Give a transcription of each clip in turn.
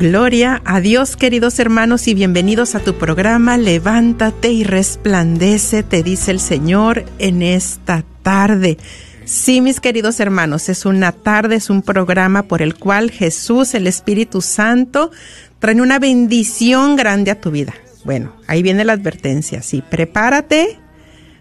Gloria a Dios, queridos hermanos, y bienvenidos a tu programa Levántate y resplandece, te dice el Señor en esta tarde. Sí, mis queridos hermanos, es una tarde, es un programa por el cual Jesús, el Espíritu Santo, trae una bendición grande a tu vida. Bueno, ahí viene la advertencia, sí, prepárate,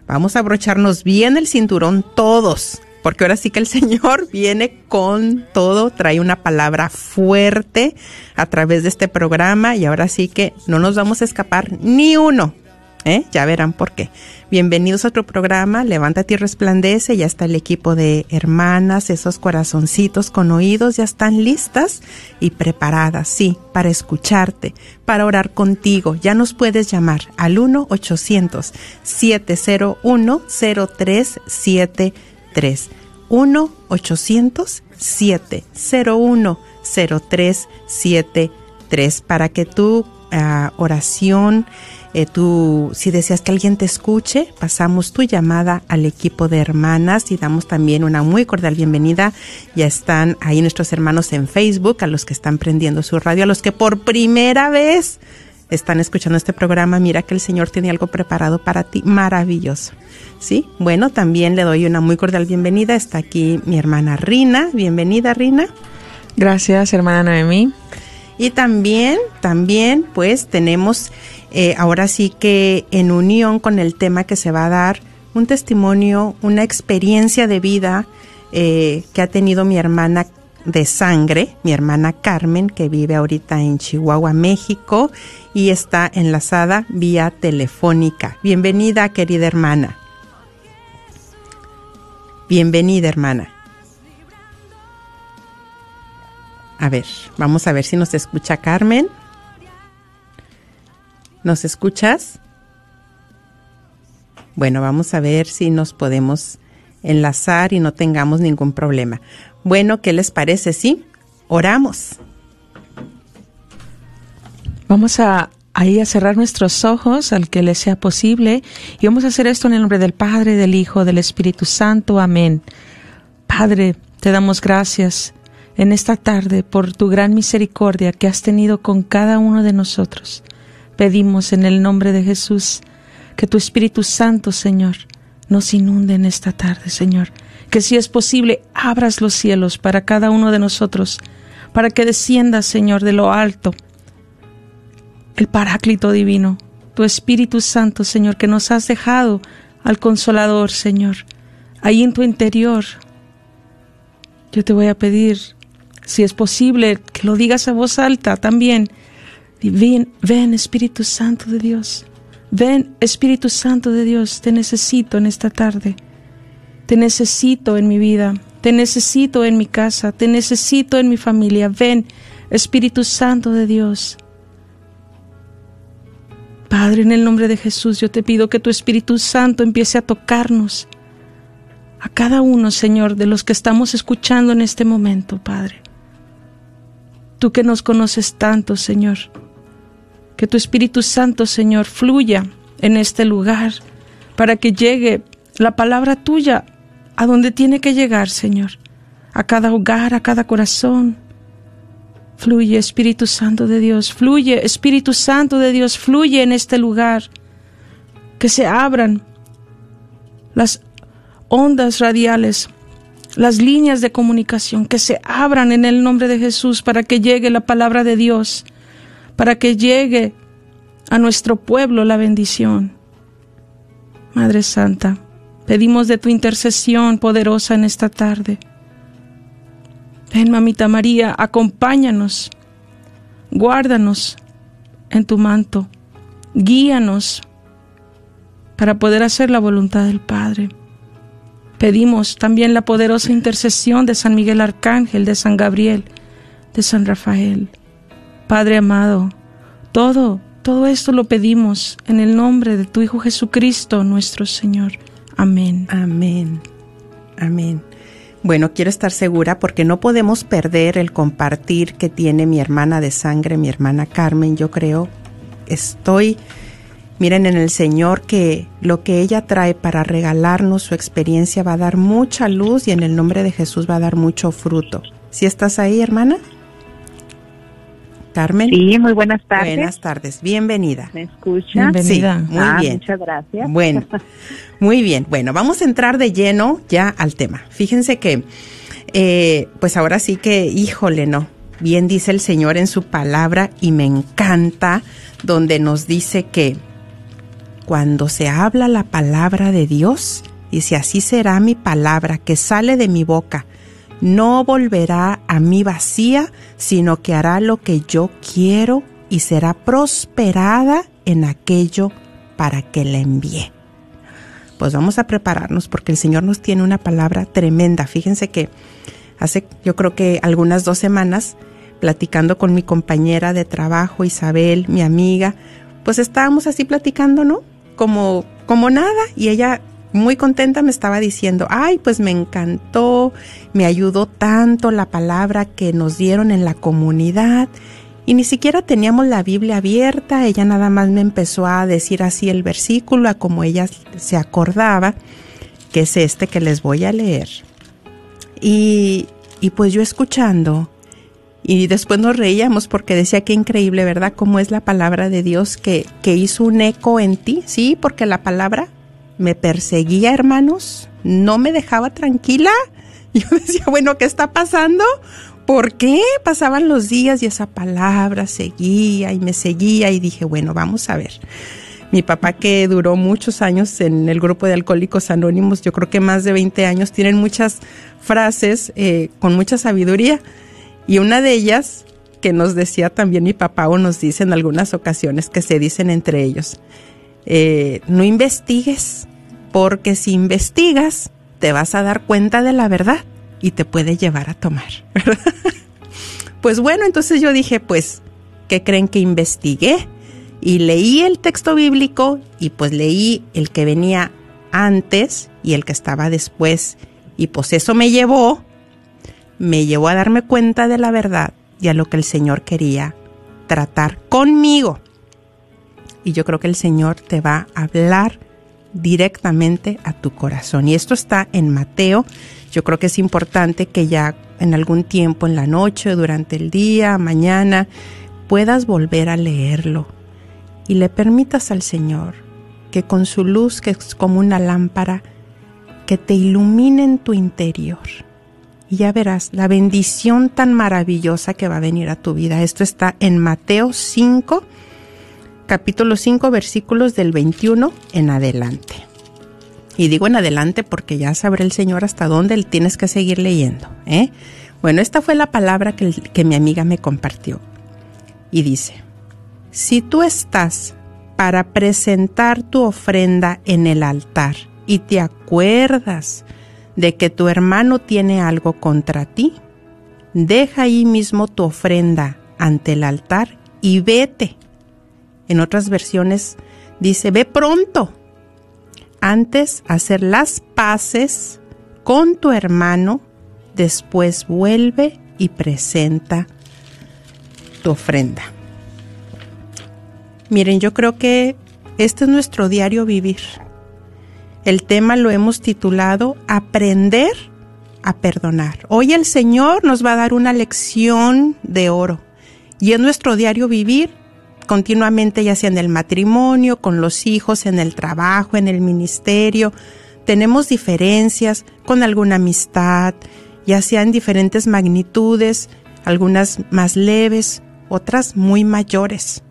vamos a abrocharnos bien el cinturón todos, porque ahora sí que el Señor viene con todo, trae una palabra fuerte a través de este programa y ahora sí que no nos vamos a escapar ni uno. ¿eh? Ya verán por qué. Bienvenidos a otro programa, Levántate y Resplandece, ya está el equipo de hermanas, esos corazoncitos con oídos ya están listas y preparadas, sí, para escucharte, para orar contigo. Ya nos puedes llamar al 1-800-701-0373. 1-800-701-0373 para que tu uh, oración, eh, si deseas que alguien te escuche, pasamos tu llamada al equipo de hermanas y damos también una muy cordial bienvenida. Ya están ahí nuestros hermanos en Facebook, a los que están prendiendo su radio, a los que por primera vez están escuchando este programa, mira que el Señor tiene algo preparado para ti, maravilloso. Sí, bueno, también le doy una muy cordial bienvenida. Está aquí mi hermana Rina. Bienvenida, Rina. Gracias, hermana Noemí. Y también, también, pues tenemos eh, ahora sí que en unión con el tema que se va a dar, un testimonio, una experiencia de vida eh, que ha tenido mi hermana de sangre, mi hermana Carmen, que vive ahorita en Chihuahua, México, y está enlazada vía telefónica. Bienvenida, querida hermana. Bienvenida, hermana. A ver, vamos a ver si nos escucha Carmen. ¿Nos escuchas? Bueno, vamos a ver si nos podemos enlazar y no tengamos ningún problema. Bueno, ¿qué les parece? Sí, oramos. Vamos a ahí a cerrar nuestros ojos al que le sea posible y vamos a hacer esto en el nombre del Padre, del Hijo, del Espíritu Santo. Amén. Padre, Te damos gracias en esta tarde por tu gran misericordia que has tenido con cada uno de nosotros. Pedimos en el nombre de Jesús que tu Espíritu Santo, Señor, nos inunde en esta tarde, Señor. Que si es posible, abras los cielos para cada uno de nosotros, para que descienda, Señor, de lo alto el Paráclito Divino, tu Espíritu Santo, Señor, que nos has dejado al Consolador, Señor, ahí en tu interior. Yo te voy a pedir, si es posible, que lo digas a voz alta también. Ven, ven Espíritu Santo de Dios. Ven Espíritu Santo de Dios, te necesito en esta tarde. Te necesito en mi vida. Te necesito en mi casa. Te necesito en mi familia. Ven Espíritu Santo de Dios. Padre, en el nombre de Jesús, yo te pido que tu Espíritu Santo empiece a tocarnos, a cada uno, Señor, de los que estamos escuchando en este momento, Padre. Tú que nos conoces tanto, Señor, que tu Espíritu Santo, Señor, fluya en este lugar para que llegue la palabra tuya a donde tiene que llegar, Señor, a cada hogar, a cada corazón, Fluye Espíritu Santo de Dios, fluye Espíritu Santo de Dios, fluye en este lugar. Que se abran las ondas radiales, las líneas de comunicación, que se abran en el nombre de Jesús para que llegue la palabra de Dios, para que llegue a nuestro pueblo la bendición. Madre Santa, pedimos de tu intercesión poderosa en esta tarde. Ven, mamita María, acompáñanos, guárdanos en tu manto, guíanos para poder hacer la voluntad del Padre. Pedimos también la poderosa intercesión de San Miguel Arcángel, de San Gabriel, de San Rafael. Padre amado, todo, todo esto lo pedimos en el nombre de tu Hijo Jesucristo, nuestro Señor. Amén. Amén. Amén. Bueno, quiero estar segura porque no podemos perder el compartir que tiene mi hermana de sangre, mi hermana Carmen. Yo creo, estoy, miren en el Señor que lo que ella trae para regalarnos su experiencia va a dar mucha luz y en el nombre de Jesús va a dar mucho fruto. ¿Si estás ahí, hermana? Carmen. Sí, muy buenas tardes. Buenas tardes, bienvenida. ¿Me escucha? Bienvenida. muy ah, bien. Muchas gracias. Bueno, muy bien. Bueno, vamos a entrar de lleno ya al tema. Fíjense que, eh, pues ahora sí que, híjole, no. Bien dice el Señor en su palabra y me encanta donde nos dice que cuando se habla la palabra de Dios, dice así será mi palabra que sale de mi boca no volverá a mí vacía, sino que hará lo que yo quiero y será prosperada en aquello para que la envíe. Pues vamos a prepararnos porque el Señor nos tiene una palabra tremenda. Fíjense que hace yo creo que algunas dos semanas, platicando con mi compañera de trabajo, Isabel, mi amiga, pues estábamos así platicando, ¿no? Como, como nada, y ella muy contenta me estaba diciendo, ay, pues me encantó, me ayudó tanto la palabra que nos dieron en la comunidad y ni siquiera teníamos la Biblia abierta, ella nada más me empezó a decir así el versículo a como ella se acordaba, que es este que les voy a leer. Y, y pues yo escuchando, y después nos reíamos porque decía que increíble, ¿verdad? Cómo es la palabra de Dios que, que hizo un eco en ti, sí, porque la palabra me perseguía, hermanos, no me dejaba tranquila. Yo decía, bueno, ¿qué está pasando? ¿Por qué? Pasaban los días y esa palabra seguía y me seguía y dije, bueno, vamos a ver. Mi papá que duró muchos años en el grupo de Alcohólicos Anónimos, yo creo que más de 20 años, tienen muchas frases eh, con mucha sabiduría. Y una de ellas que nos decía también mi papá o nos dice en algunas ocasiones que se dicen entre ellos, eh, no investigues, porque si investigas te vas a dar cuenta de la verdad y te puede llevar a tomar. pues bueno, entonces yo dije, pues, ¿qué creen que investigué? Y leí el texto bíblico y pues leí el que venía antes y el que estaba después. Y pues eso me llevó, me llevó a darme cuenta de la verdad y a lo que el Señor quería tratar conmigo. Y yo creo que el Señor te va a hablar directamente a tu corazón. Y esto está en Mateo. Yo creo que es importante que ya en algún tiempo, en la noche, durante el día, mañana, puedas volver a leerlo y le permitas al Señor que con su luz, que es como una lámpara, que te ilumine en tu interior. Y ya verás la bendición tan maravillosa que va a venir a tu vida. Esto está en Mateo 5, capítulo 5, versículos del 21 en adelante. Y digo en adelante porque ya sabrá el Señor hasta dónde tienes que seguir leyendo. ¿eh? Bueno, esta fue la palabra que, que mi amiga me compartió. Y dice, si tú estás para presentar tu ofrenda en el altar y te acuerdas de que tu hermano tiene algo contra ti, deja ahí mismo tu ofrenda ante el altar y vete. En otras versiones dice, ve pronto. Antes hacer las paces con tu hermano, después vuelve y presenta tu ofrenda. Miren, yo creo que este es nuestro diario vivir. El tema lo hemos titulado Aprender a perdonar. Hoy el Señor nos va a dar una lección de oro y es nuestro diario vivir continuamente, ya sea en el matrimonio, con los hijos, en el trabajo, en el ministerio. Tenemos diferencias con alguna amistad, ya sea en diferentes magnitudes, algunas más leves, otras muy mayores.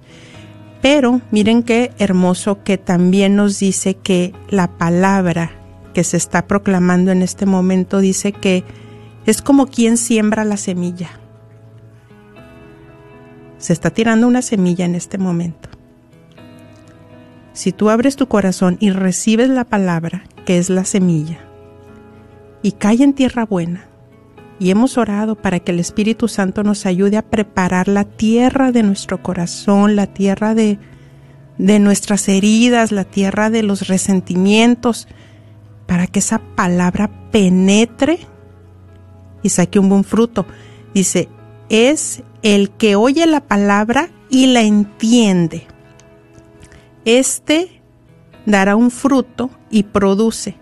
Pero miren qué hermoso que también nos dice que la palabra que se está proclamando en este momento dice que es como quien siembra la semilla. Se está tirando una semilla en este momento. Si tú abres tu corazón y recibes la palabra, que es la semilla, y cae en tierra buena, y hemos orado para que el Espíritu Santo nos ayude a preparar la tierra de nuestro corazón, la tierra de, de nuestras heridas, la tierra de los resentimientos, para que esa palabra penetre y saque un buen fruto. Dice, es el que oye la palabra y la entiende. Este dará un fruto y produce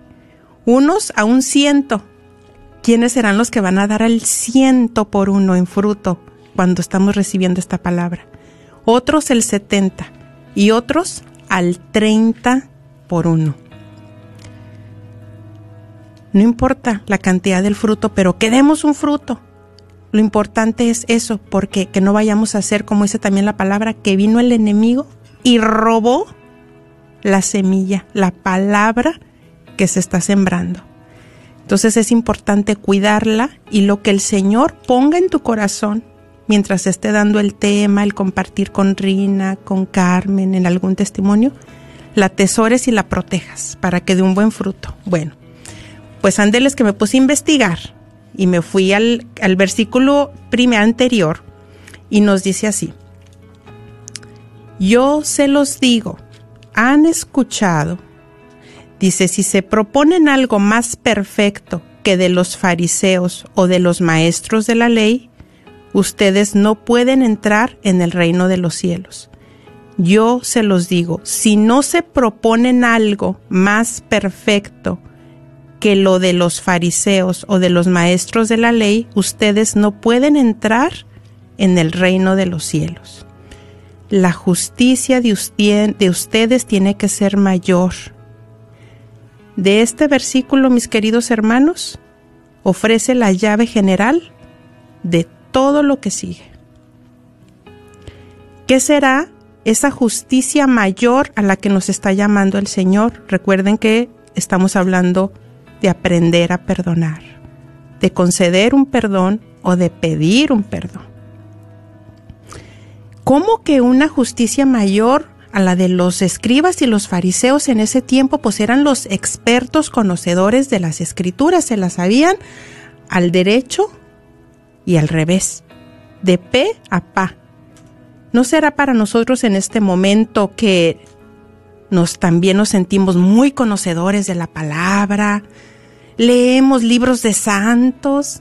unos a un ciento ¿quiénes serán los que van a dar el ciento por uno en fruto cuando estamos recibiendo esta palabra? Otros el 70 y otros al 30 por uno. No importa la cantidad del fruto, pero que demos un fruto. Lo importante es eso, porque que no vayamos a hacer, como dice también la palabra, que vino el enemigo y robó la semilla, la palabra que se está sembrando. Entonces es importante cuidarla y lo que el Señor ponga en tu corazón mientras esté dando el tema, el compartir con Rina, con Carmen, en algún testimonio, la atesores y la protejas para que dé un buen fruto. Bueno, pues ándeles que me puse a investigar y me fui al, al versículo primer anterior y nos dice así, yo se los digo, han escuchado Dice, si se proponen algo más perfecto que de los fariseos o de los maestros de la ley, ustedes no pueden entrar en el reino de los cielos. Yo se los digo, si no se proponen algo más perfecto que lo de los fariseos o de los maestros de la ley, ustedes no pueden entrar en el reino de los cielos. La justicia de, de ustedes tiene que ser mayor de este versículo, mis queridos hermanos, ofrece la llave general de todo lo que sigue. ¿Qué será esa justicia mayor a la que nos está llamando el Señor? Recuerden que estamos hablando de aprender a perdonar, de conceder un perdón o de pedir un perdón. ¿Cómo que una justicia mayor a la de los escribas y los fariseos en ese tiempo, pues eran los expertos conocedores de las escrituras, se las sabían al derecho y al revés, de pe a pa. ¿No será para nosotros en este momento que nos también nos sentimos muy conocedores de la palabra, leemos libros de santos,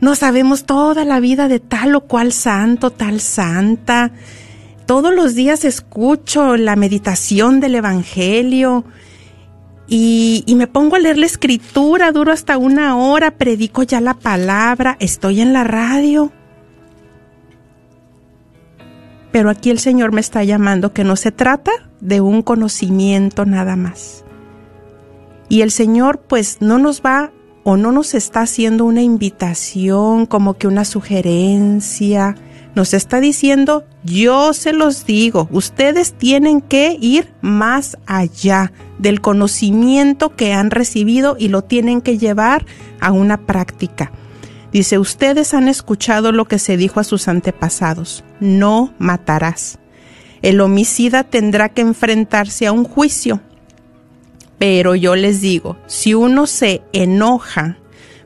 no sabemos toda la vida de tal o cual santo, tal santa, todos los días escucho la meditación del Evangelio y, y me pongo a leer la escritura, duro hasta una hora, predico ya la palabra, estoy en la radio. Pero aquí el Señor me está llamando que no se trata de un conocimiento nada más. Y el Señor pues no nos va o no nos está haciendo una invitación como que una sugerencia, nos está diciendo, yo se los digo, ustedes tienen que ir más allá del conocimiento que han recibido y lo tienen que llevar a una práctica. Dice, ustedes han escuchado lo que se dijo a sus antepasados, no matarás. El homicida tendrá que enfrentarse a un juicio. Pero yo les digo, si uno se enoja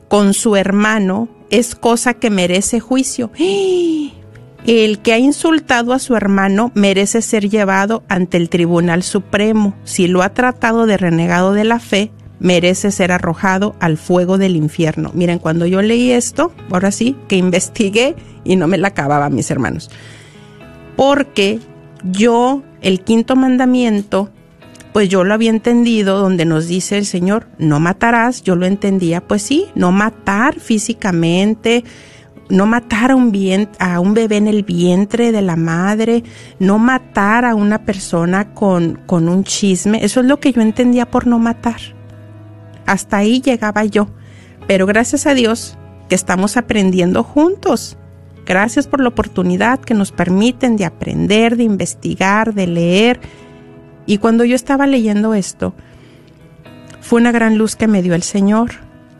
con su hermano, es cosa que merece juicio. El que ha insultado a su hermano merece ser llevado ante el Tribunal Supremo. Si lo ha tratado de renegado de la fe, merece ser arrojado al fuego del infierno. Miren, cuando yo leí esto, ahora sí, que investigué y no me la acababa, mis hermanos. Porque yo, el quinto mandamiento, pues yo lo había entendido donde nos dice el Señor, no matarás, yo lo entendía, pues sí, no matar físicamente, no matar a un, a un bebé en el vientre de la madre, no matar a una persona con, con un chisme, eso es lo que yo entendía por no matar. Hasta ahí llegaba yo. Pero gracias a Dios que estamos aprendiendo juntos. Gracias por la oportunidad que nos permiten de aprender, de investigar, de leer. Y cuando yo estaba leyendo esto, fue una gran luz que me dio el Señor,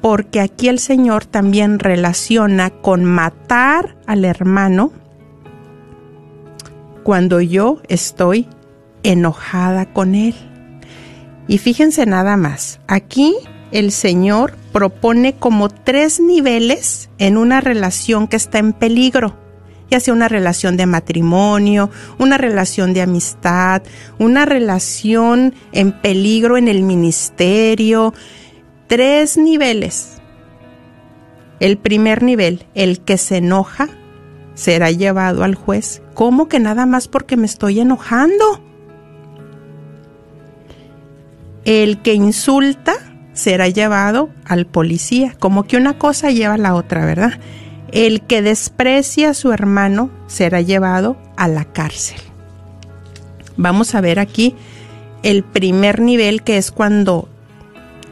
porque aquí el Señor también relaciona con matar al hermano cuando yo estoy enojada con él. Y fíjense nada más, aquí el Señor propone como tres niveles en una relación que está en peligro, ya sea una relación de matrimonio, una relación de amistad, una relación en peligro en el ministerio. Tres niveles. El primer nivel, el que se enoja, será llevado al juez. ¿Cómo que nada más porque me estoy enojando? El que insulta será llevado al policía, como que una cosa lleva a la otra, ¿verdad? El que desprecia a su hermano será llevado a la cárcel. Vamos a ver aquí el primer nivel que es cuando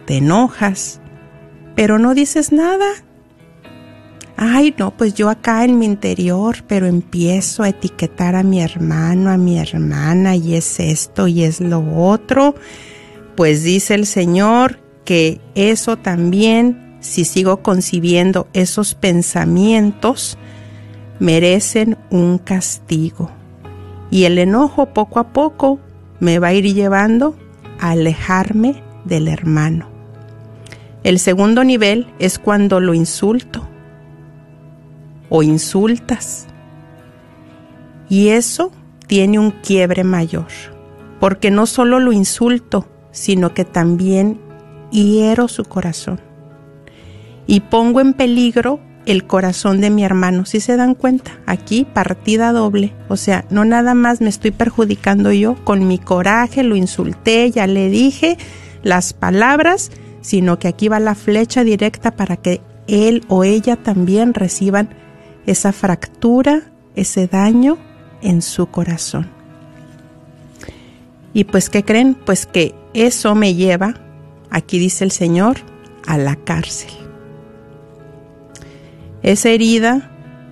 te enojas, pero no dices nada. Ay, no, pues yo acá en mi interior, pero empiezo a etiquetar a mi hermano, a mi hermana, y es esto y es lo otro. Pues dice el Señor que eso también, si sigo concibiendo esos pensamientos, merecen un castigo. Y el enojo poco a poco me va a ir llevando a alejarme del hermano. El segundo nivel es cuando lo insulto o insultas. Y eso tiene un quiebre mayor, porque no solo lo insulto, sino que también hiero su corazón y pongo en peligro el corazón de mi hermano. Si se dan cuenta, aquí partida doble. O sea, no nada más me estoy perjudicando yo con mi coraje, lo insulté, ya le dije las palabras, sino que aquí va la flecha directa para que él o ella también reciban esa fractura, ese daño en su corazón. Y pues, ¿qué creen? Pues que eso me lleva aquí dice el Señor, a la cárcel. Es herida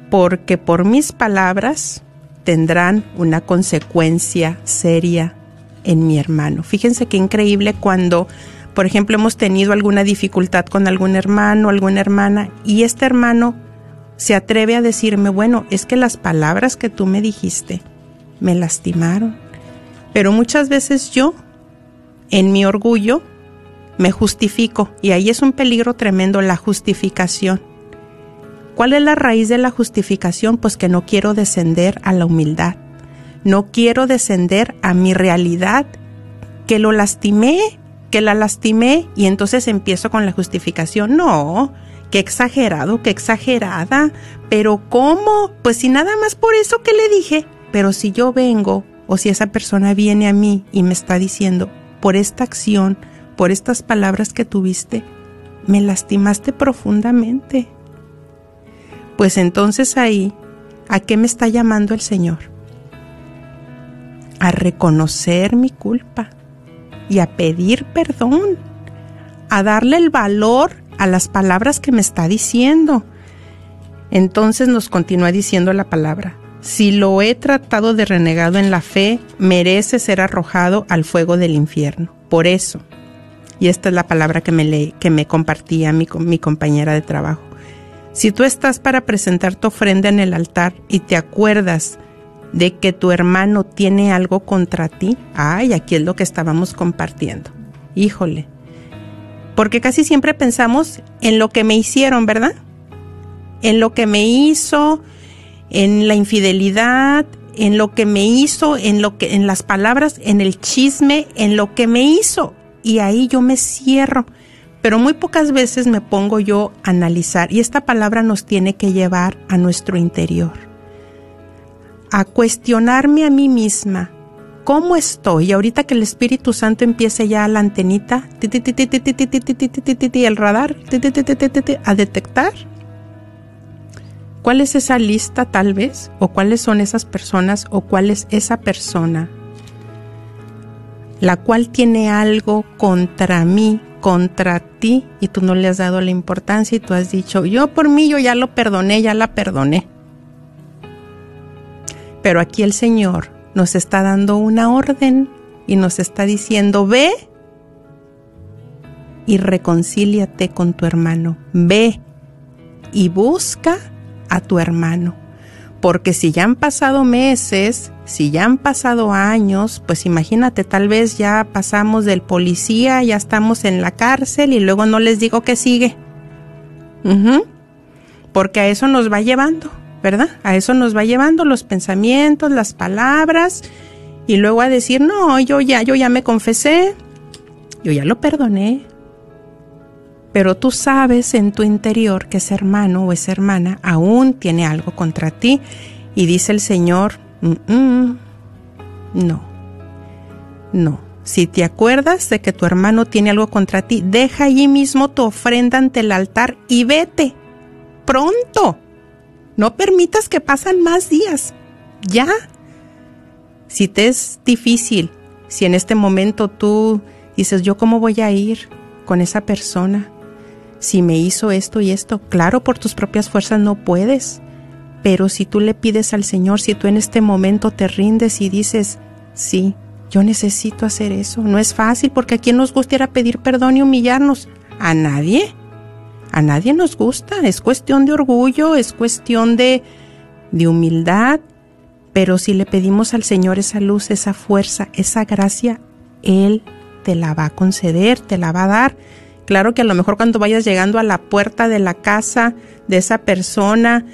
porque por mis palabras tendrán una consecuencia seria en mi hermano. Fíjense qué increíble cuando, por ejemplo, hemos tenido alguna dificultad con algún hermano, alguna hermana, y este hermano se atreve a decirme, bueno, es que las palabras que tú me dijiste me lastimaron. Pero muchas veces yo, en mi orgullo, me justifico y ahí es un peligro tremendo la justificación. ¿Cuál es la raíz de la justificación? Pues que no quiero descender a la humildad, no quiero descender a mi realidad, que lo lastimé, que la lastimé y entonces empiezo con la justificación. No, qué exagerado, qué exagerada, pero ¿cómo? Pues si nada más por eso que le dije, pero si yo vengo o si esa persona viene a mí y me está diciendo, por esta acción, por estas palabras que tuviste, me lastimaste profundamente. Pues entonces ahí, ¿a qué me está llamando el Señor? A reconocer mi culpa y a pedir perdón, a darle el valor a las palabras que me está diciendo. Entonces nos continúa diciendo la palabra. Si lo he tratado de renegado en la fe, merece ser arrojado al fuego del infierno. Por eso, y esta es la palabra que me, le, que me compartía mi, mi compañera de trabajo, si tú estás para presentar tu ofrenda en el altar y te acuerdas de que tu hermano tiene algo contra ti, ay, aquí es lo que estábamos compartiendo. Híjole. Porque casi siempre pensamos en lo que me hicieron, ¿verdad? En lo que me hizo, en la infidelidad, en lo que me hizo, en lo que en las palabras, en el chisme, en lo que me hizo y ahí yo me cierro. Pero muy pocas veces me pongo yo a analizar y esta palabra nos tiene que llevar a nuestro interior. A cuestionarme a mí misma, ¿cómo estoy? Y ahorita que el Espíritu Santo empiece ya la antenita, el radar, a detectar ¿Cuál es esa lista tal vez? ¿O cuáles son esas personas? ¿O cuál es esa persona? La cual tiene algo contra mí, contra ti, y tú no le has dado la importancia y tú has dicho, yo por mí, yo ya lo perdoné, ya la perdoné. Pero aquí el Señor nos está dando una orden y nos está diciendo, ve y reconcíliate con tu hermano, ve y busca a tu hermano. Porque si ya han pasado meses, si ya han pasado años, pues imagínate, tal vez ya pasamos del policía, ya estamos en la cárcel y luego no les digo que sigue. Porque a eso nos va llevando, ¿verdad? A eso nos va llevando los pensamientos, las palabras y luego a decir, no, yo ya, yo ya me confesé, yo ya lo perdoné, pero tú sabes en tu interior que ese hermano o esa hermana aún tiene algo contra ti y dice el Señor, no, no. Si te acuerdas de que tu hermano tiene algo contra ti, deja allí mismo tu ofrenda ante el altar y vete. Pronto. No permitas que pasen más días. Ya. Si te es difícil, si en este momento tú dices, yo cómo voy a ir con esa persona, si me hizo esto y esto, claro, por tus propias fuerzas no puedes, pero si tú le pides al Señor, si tú en este momento te rindes y dices, sí, yo necesito hacer eso, no es fácil porque a quién nos gustaría pedir perdón y humillarnos, a nadie, a nadie nos gusta, es cuestión de orgullo, es cuestión de, de humildad, pero si le pedimos al Señor esa luz, esa fuerza, esa gracia, Él te la va a conceder, te la va a dar. Claro que a lo mejor cuando vayas llegando a la puerta de la casa de esa persona,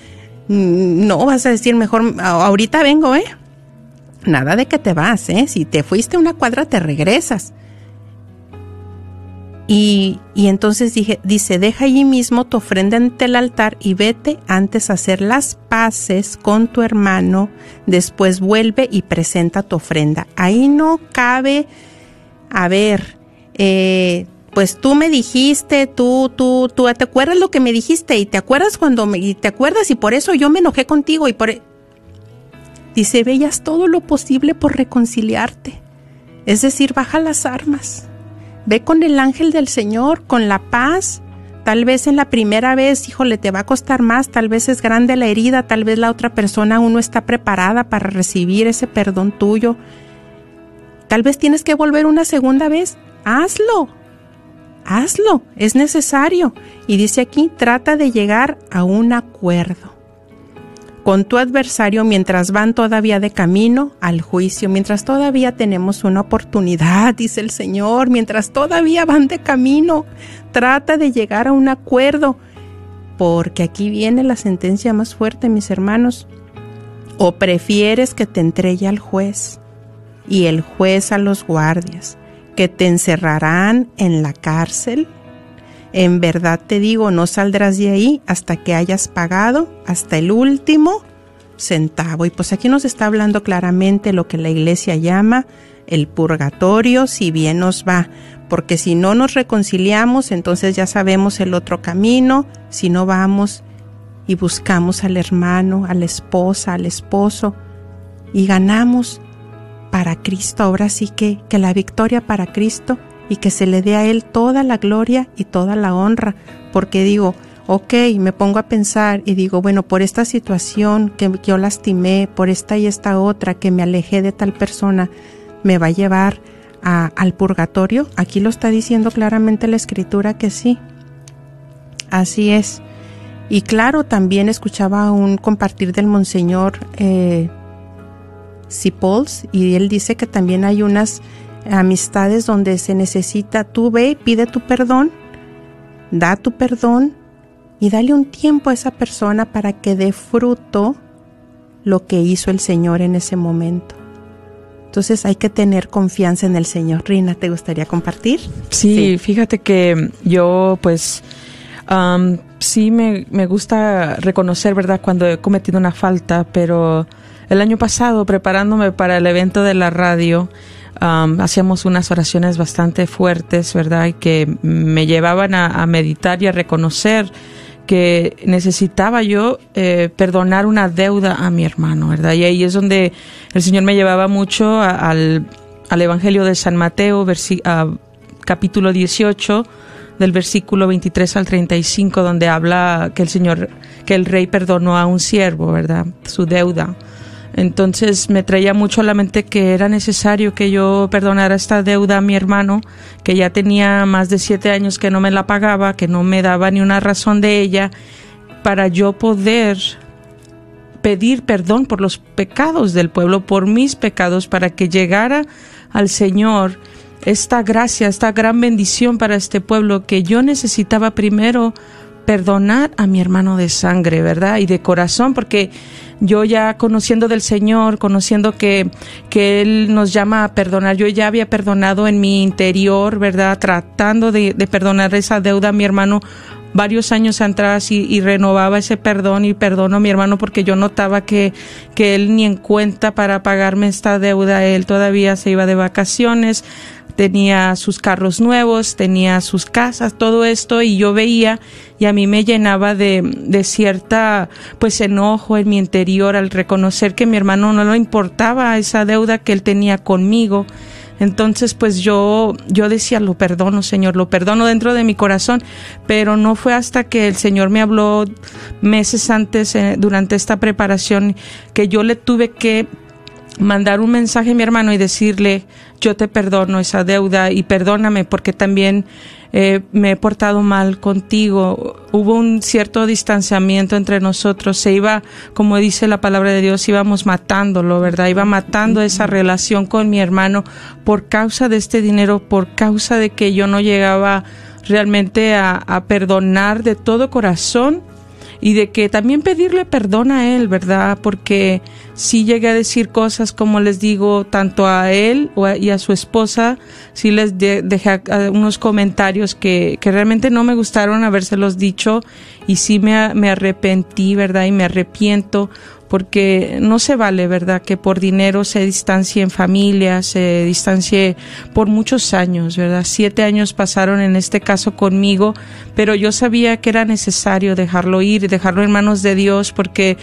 mm, no vas a decir mejor, ahorita vengo, ¿eh? Nada de que te vas, ¿eh? Si te fuiste una cuadra, te regresas. Y, y entonces dije, dice, deja allí mismo tu ofrenda ante el altar y vete antes a hacer las paces con tu hermano, después vuelve y presenta tu ofrenda. Ahí no cabe, a ver, eh, pues tú me dijiste, tú, tú, tú, ¿te acuerdas lo que me dijiste? Y te acuerdas cuando me, y te acuerdas y por eso yo me enojé contigo y por... E-". Dice, veías todo lo posible por reconciliarte. Es decir, baja las armas. Ve con el ángel del Señor, con la paz. Tal vez en la primera vez, híjole, te va a costar más, tal vez es grande la herida, tal vez la otra persona aún no está preparada para recibir ese perdón tuyo. Tal vez tienes que volver una segunda vez. Hazlo, hazlo, es necesario. Y dice aquí, trata de llegar a un acuerdo con tu adversario mientras van todavía de camino al juicio, mientras todavía tenemos una oportunidad, dice el Señor, mientras todavía van de camino, trata de llegar a un acuerdo, porque aquí viene la sentencia más fuerte, mis hermanos. O prefieres que te entregue al juez y el juez a los guardias que te encerrarán en la cárcel? En verdad te digo, no saldrás de ahí hasta que hayas pagado hasta el último centavo. Y pues aquí nos está hablando claramente lo que la iglesia llama el purgatorio, si bien nos va. Porque si no nos reconciliamos, entonces ya sabemos el otro camino. Si no vamos y buscamos al hermano, a la esposa, al esposo, y ganamos para Cristo. Ahora sí que, que la victoria para Cristo y que se le dé a Él toda la gloria y toda la honra. Porque digo, ok, me pongo a pensar y digo, bueno, por esta situación que yo lastimé, por esta y esta otra, que me alejé de tal persona, me va a llevar al purgatorio. Aquí lo está diciendo claramente la escritura que sí. Así es. Y claro, también escuchaba un compartir del Monseñor eh, Sipols y él dice que también hay unas amistades donde se necesita, tú ve, pide tu perdón, da tu perdón y dale un tiempo a esa persona para que dé fruto lo que hizo el Señor en ese momento. Entonces hay que tener confianza en el Señor. Rina, ¿te gustaría compartir? Sí, fíjate que yo pues sí me, me gusta reconocer, ¿verdad?, cuando he cometido una falta, pero el año pasado, preparándome para el evento de la radio, hacíamos unas oraciones bastante fuertes, ¿verdad? Que me llevaban a, meditar y a reconocer que necesitaba yo eh, perdonar una deuda a mi hermano, ¿verdad? Y ahí es donde el Señor me llevaba mucho al, al, Evangelio de San Mateo, capítulo 18, del versículo 23 al 35, donde habla que el Señor, que el rey perdonó a un siervo, ¿verdad? Su deuda. Entonces me traía mucho a la mente que era necesario que yo perdonara esta deuda a mi hermano, que ya tenía más de siete años que no me la pagaba, que no me daba ni una razón de ella, para yo poder pedir perdón por los pecados del pueblo, por mis pecados, para que llegara al Señor esta gracia, esta gran bendición para este pueblo que yo necesitaba primero perdonar a mi hermano de sangre, ¿verdad? Y de corazón, porque yo ya conociendo del Señor, conociendo que, que Él nos llama a perdonar, yo ya había perdonado en mi interior, ¿verdad? Tratando de, de perdonar esa deuda a mi hermano varios años atrás y, y, renovaba ese perdón y perdono a mi hermano porque yo notaba que, que él ni en cuenta para pagarme esta deuda, él todavía se iba de vacaciones, tenía sus carros nuevos, tenía sus casas, todo esto y yo veía y a mí me llenaba de, de cierta pues enojo en mi interior al reconocer que mi hermano no le importaba esa deuda que él tenía conmigo. Entonces, pues yo, yo decía, lo perdono, Señor, lo perdono dentro de mi corazón, pero no fue hasta que el Señor me habló meses antes, eh, durante esta preparación, que yo le tuve que mandar un mensaje a mi hermano y decirle, yo te perdono esa deuda y perdóname porque también eh, me he portado mal contigo. Hubo un cierto distanciamiento entre nosotros. Se iba, como dice la palabra de Dios, íbamos matándolo, ¿verdad? Iba matando esa relación con mi hermano por causa de este dinero, por causa de que yo no llegaba realmente a, a perdonar de todo corazón y de que también pedirle perdón a él, ¿verdad? Porque si llegué a decir cosas como les digo, tanto a él y a su esposa, sí les dejé unos comentarios que, que realmente no me gustaron habérselos dicho y sí me, me arrepentí, ¿verdad? Y me arrepiento porque no se vale, ¿verdad?, que por dinero se distancie en familia, se distancie por muchos años, ¿verdad? Siete años pasaron en este caso conmigo, pero yo sabía que era necesario dejarlo ir, dejarlo en manos de Dios, porque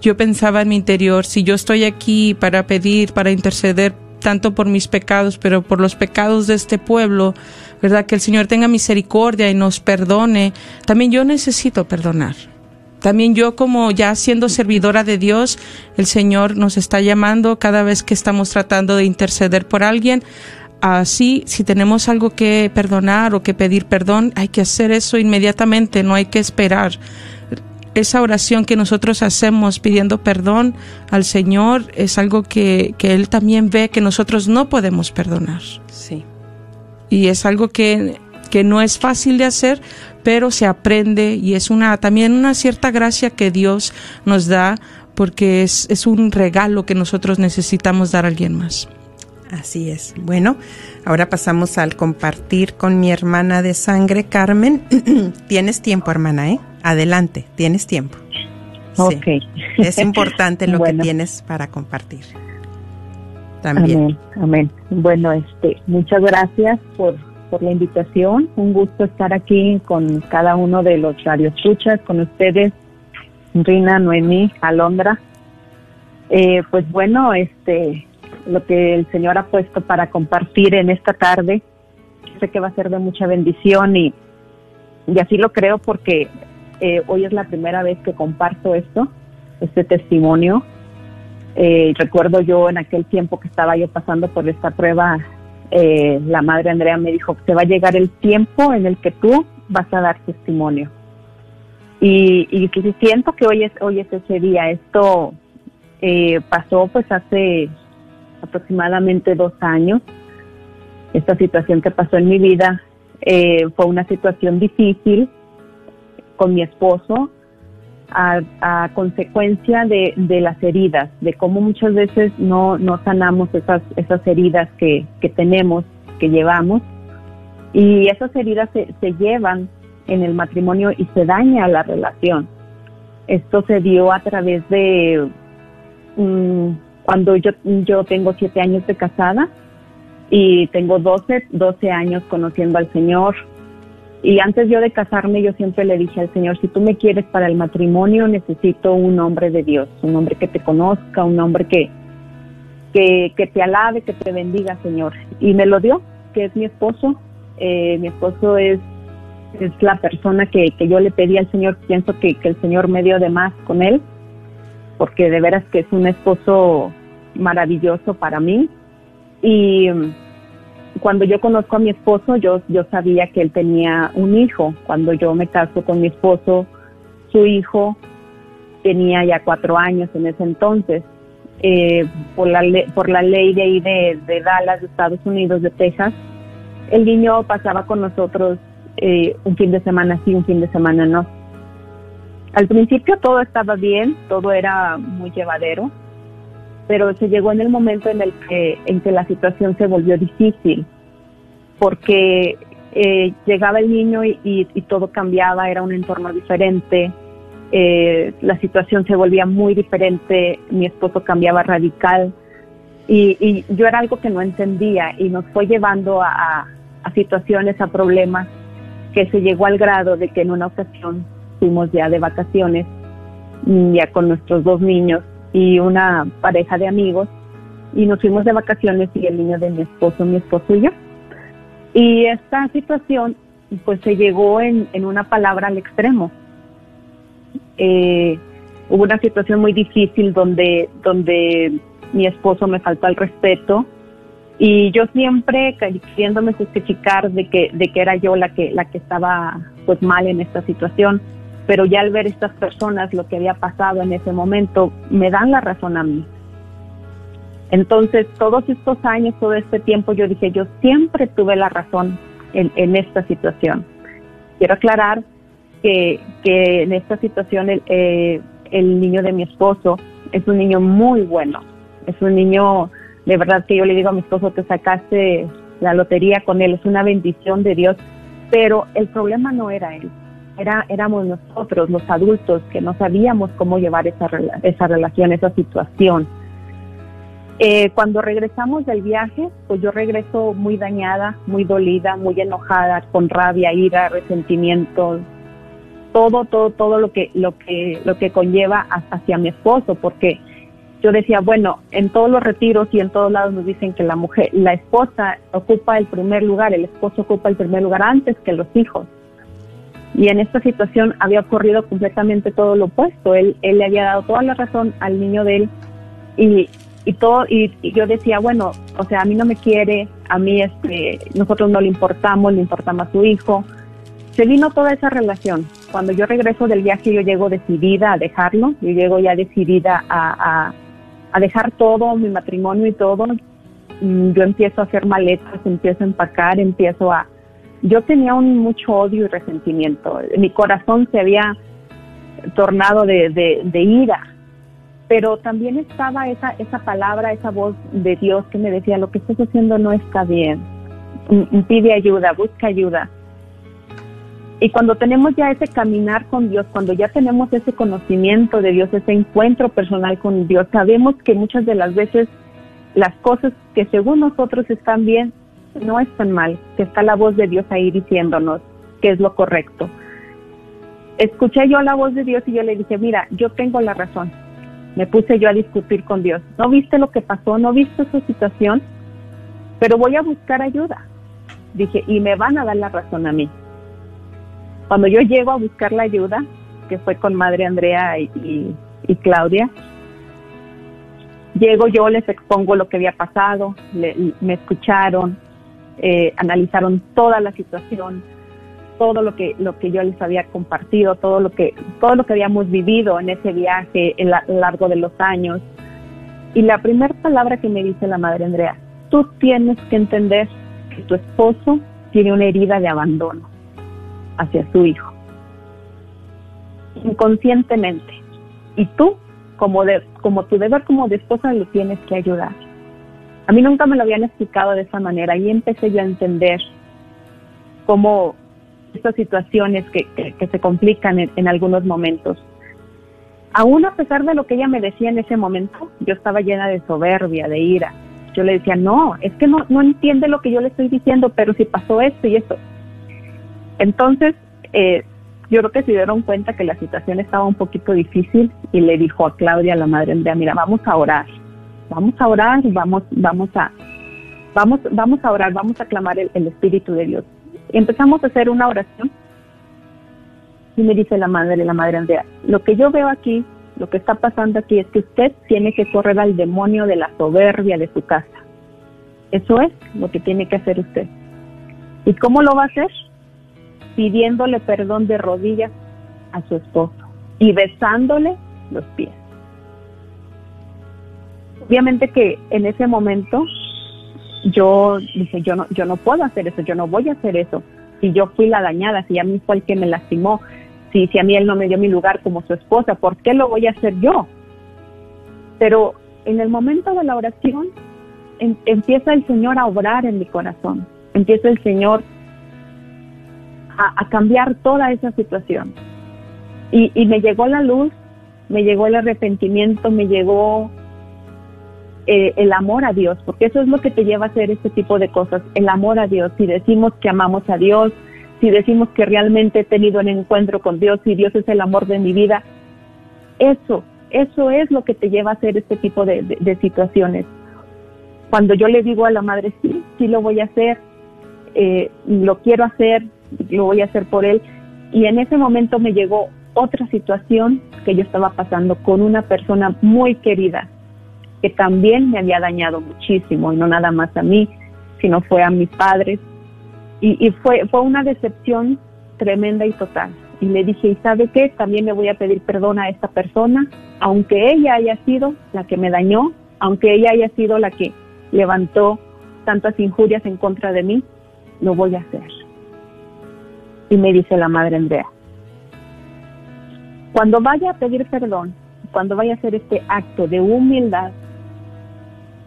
yo pensaba en mi interior, si yo estoy aquí para pedir, para interceder tanto por mis pecados, pero por los pecados de este pueblo, ¿verdad? Que el Señor tenga misericordia y nos perdone. También yo necesito perdonar. También yo como ya siendo servidora de Dios, el Señor nos está llamando cada vez que estamos tratando de interceder por alguien. Así, si tenemos algo que perdonar o que pedir perdón, hay que hacer eso inmediatamente, no hay que esperar. Esa oración que nosotros hacemos pidiendo perdón al Señor es algo que, que Él también ve que nosotros no podemos perdonar. Sí. Y es algo que, que no es fácil de hacer, pero se aprende y es una también una cierta gracia que Dios nos da porque es, es un regalo que nosotros necesitamos dar a alguien más. Así es. Bueno, ahora pasamos al compartir con mi hermana de sangre, Carmen. tienes tiempo, hermana, ¿eh? Adelante, tienes tiempo. Ok. Es importante lo Bueno. que tienes para compartir. También. Amén, amén. Bueno, este, muchas gracias por, por la invitación. Un gusto estar aquí con cada uno de los radioescuchas, con ustedes, Rina, Noemí, Alondra. Eh, pues bueno, este, lo que el Señor ha puesto para compartir en esta tarde, sé que va a ser de mucha bendición y, y así lo creo porque eh, hoy es la primera vez que comparto esto, este testimonio. Eh, recuerdo yo en aquel tiempo que estaba yo pasando por esta prueba, eh, la madre Andrea me dijo, te va a llegar el tiempo en el que tú vas a dar testimonio. Y, y siento que hoy es, hoy es ese día. Esto eh, pasó pues hace aproximadamente dos años. Esta situación que pasó en mi vida eh, fue una situación difícil con mi esposo a, a consecuencia de, de las heridas, de cómo muchas veces no, no sanamos esas, esas heridas que, que tenemos, que llevamos. Y esas heridas se, se llevan en el matrimonio y se daña la relación. Esto se dio a través de mm, cuando yo, yo tengo siete años de casada y tengo 12, 12 años conociendo al Señor. Y antes yo de casarme, yo siempre le dije al Señor, si tú me quieres para el matrimonio, necesito un hombre de Dios, un hombre que te conozca, un hombre que, que, que te alabe, que te bendiga, Señor. Y me lo dio, que es mi esposo. Eh, mi esposo es, es la persona que, que yo le pedí al Señor. Pienso que, que el Señor me dio de más con él, porque de veras que es un esposo maravilloso para mí. Y cuando yo conozco a mi esposo, yo, yo sabía que él tenía un hijo. Cuando yo me caso con mi esposo, su hijo tenía ya cuatro años en ese entonces. Eh, por, la le- por la ley de ahí de, Dallas, de Estados Unidos, de Texas, el niño pasaba con nosotros eh, un fin de semana sí, un fin de semana no. Al principio todo estaba bien, todo era muy llevadero, pero se llegó en el momento en el que, en que la situación se volvió difícil, porque eh, llegaba el niño y, y- todo cambiaba, era un entorno diferente, eh, la situación se volvía muy diferente, mi esposo cambiaba radical y, y yo era algo que no entendía y nos fue llevando a, situaciones, a problemas, que se llegó al grado de que en una ocasión fuimos ya de vacaciones, ya con nuestros dos niños y una pareja de amigos, y nos fuimos de vacaciones y el niño de mi esposo, mi esposo y yo. Y esta situación pues se llegó en, en una palabra al extremo. Eh, hubo una situación muy difícil donde, donde mi esposo me faltó al respeto y yo siempre queriéndome justificar de que, de que era yo la que, la que estaba pues mal en esta situación, pero ya al ver estas personas lo que había pasado en ese momento, me dan la razón a mí. Entonces, todos estos años, todo este tiempo, yo dije, yo siempre tuve la razón en, esta situación. Quiero aclarar que, que en esta situación el, eh, el niño de mi esposo es un niño muy bueno, es un niño, de verdad que yo le digo a mi esposo, te sacaste la lotería con él, es una bendición de Dios, pero el problema no era él, era, éramos nosotros, los adultos, que no sabíamos cómo llevar esa, esa relación, esa situación. Eh, cuando regresamos del viaje, pues yo regreso muy dañada, muy dolida, muy enojada, con rabia, ira, resentimiento, todo, todo, todo lo que, lo que, lo que conlleva ha- hacia mi esposo, porque yo decía, bueno, en todos los retiros y en todos lados nos dicen que la mujer, la esposa ocupa el primer lugar, el esposo ocupa el primer lugar antes que los hijos. Y en esta situación había ocurrido completamente todo lo opuesto. Él, él le había dado toda la razón al niño de él y, y todo y, y yo decía, bueno, o sea, a mí no me quiere, a mí este, nosotros no le importamos, le importa más su hijo. Se vino toda esa relación. Cuando yo regreso del viaje, yo llego decidida a dejarlo, yo llego ya decidida a, a, a dejar todo, mi matrimonio y todo. Mm, Yo empiezo a hacer maletas, empiezo a empacar, empiezo a... Yo tenía un mucho odio y resentimiento. Mi corazón se había tornado de, de, de ira, pero también estaba esa, esa palabra, esa voz de Dios que me decía, lo que estás haciendo no está bien, Mm, pide ayuda, busca ayuda. Y cuando tenemos ya ese caminar con Dios, cuando ya tenemos ese conocimiento de Dios, ese encuentro personal con Dios, sabemos que muchas de las veces las cosas que según nosotros están bien, no están mal, que está la voz de Dios ahí diciéndonos qué es lo correcto. Escuché yo la voz de Dios y yo le dije, mira, yo tengo la razón. Me puse yo a discutir con Dios. ¿No viste lo que pasó? ¿No viste su situación? Pero voy a buscar ayuda. Dije, y me van a dar la razón a mí. Cuando yo llego a buscar la ayuda, que fue con Madre Andrea y, Claudia, llego yo, les expongo lo que había pasado, me escucharon, eh, analizaron toda la situación, todo lo que lo que yo les había compartido, todo lo que todo lo que habíamos vivido en ese viaje a lo largo de los años. Y la primera palabra que me dice la madre Andrea, tú tienes que entender que tu esposo tiene una herida de abandono hacia su hijo. Inconscientemente. Y tú, como, de, como tu deber como de esposa, lo tienes que ayudar. A mí nunca me lo habían explicado de esa manera y empecé yo a entender cómo estas situaciones que, se complican en, algunos momentos. Aún a pesar de lo que ella me decía en ese momento, yo estaba llena de soberbia, de ira. Yo le decía, no, es que no, no entiende lo que yo le estoy diciendo, pero si pasó esto y esto. Entonces, eh, yo creo que se dieron cuenta que la situación estaba un poquito difícil y le dijo a Claudia, la madre mira, vamos a orar, vamos a orar, vamos, vamos a, vamos, vamos a orar, vamos a clamar el, Espíritu de Dios. empezamos a hacer una oración y me dice la madre, la madre Andrea, lo que yo veo aquí, lo que está pasando aquí es que usted tiene que correr al demonio de la soberbia de su casa. Eso es lo que tiene que hacer usted. ¿Y cómo lo va a hacer? pidiéndole perdón de rodillas a su esposo y besándole los pies. Obviamente que en ese momento yo dije, yo no, yo no puedo hacer eso, yo no voy a hacer eso. Si yo fui la dañada, si a mí fue el que me lastimó, si, si a mí él no me dio mi lugar como su esposa, ¿por qué lo voy a hacer yo? Pero en el momento de la oración empieza el Señor a obrar en mi corazón, empieza el Señor a, cambiar toda esa situación. Y, y, me llegó la luz, me llegó el arrepentimiento, me llegó eh, el amor a Dios, porque eso es lo que te lleva a hacer este tipo de cosas, el amor a Dios. Si decimos que amamos a Dios, si decimos que realmente he tenido un encuentro con Dios y Dios es el amor de mi vida, eso, eso es lo que te lleva a hacer este tipo de, de situaciones. Cuando yo le digo a la madre, sí, sí lo voy a hacer, eh, lo quiero hacer, lo voy a hacer por él. Y en ese momento me llegó otra situación que yo estaba pasando con una persona muy querida, que también me había dañado muchísimo, y no nada más a mí, sino fue a mis padres. Y, fue, fue una decepción tremenda y total. Y le dije, ¿y sabe qué? También le voy a pedir perdón a esta persona, aunque ella haya sido la que me dañó, aunque ella haya sido la que levantó tantas injurias en contra de mí, lo voy a hacer. Y me dice la madre Andrea, cuando vaya a pedir perdón, cuando vaya a hacer este acto de humildad,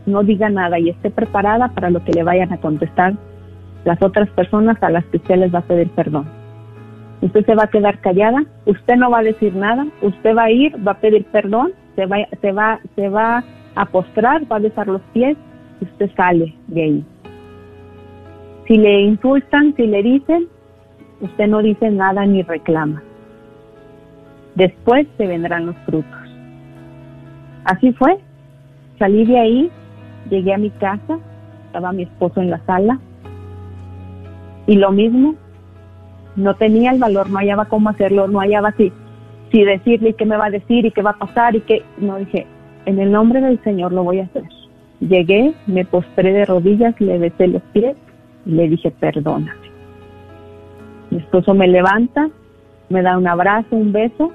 no diga nada y esté preparada para lo que le vayan a contestar las otras personas a las que usted les va a pedir perdón. Usted se va a quedar callada, usted no va a decir nada, usted va a ir, va a pedir perdón, se va, se va, se va a postrar, va a besar los pies y usted sale de ahí. Si le insultan, si le dicen, usted no dice nada ni reclama. Después se vendrán los frutos. Así fue. Salí de ahí, llegué a mi casa, estaba mi esposo en la sala y lo mismo, no tenía el valor, no hallaba cómo hacerlo, no hallaba si, si decirle qué me va a decir y qué va a pasar y qué, no dije, en el nombre del Señor lo voy a hacer. Llegué, me postré de rodillas, le besé los pies y le dije, perdóname. Mi esposo me levanta, me da un abrazo, un beso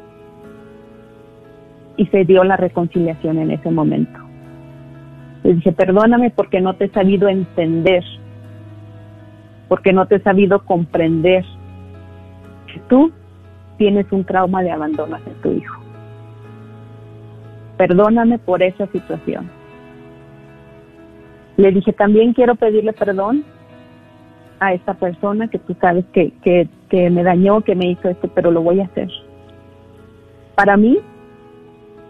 y se dio la reconciliación en ese momento. Le dije, perdóname porque no te he sabido entender, porque no te he sabido comprender que tú tienes un trauma de abandono hacia tu hijo. Perdóname por esa situación. Le dije, también quiero pedirle perdón a esta persona que tú sabes que, que, que me dañó, que me hizo esto, pero lo voy a hacer. Para mí,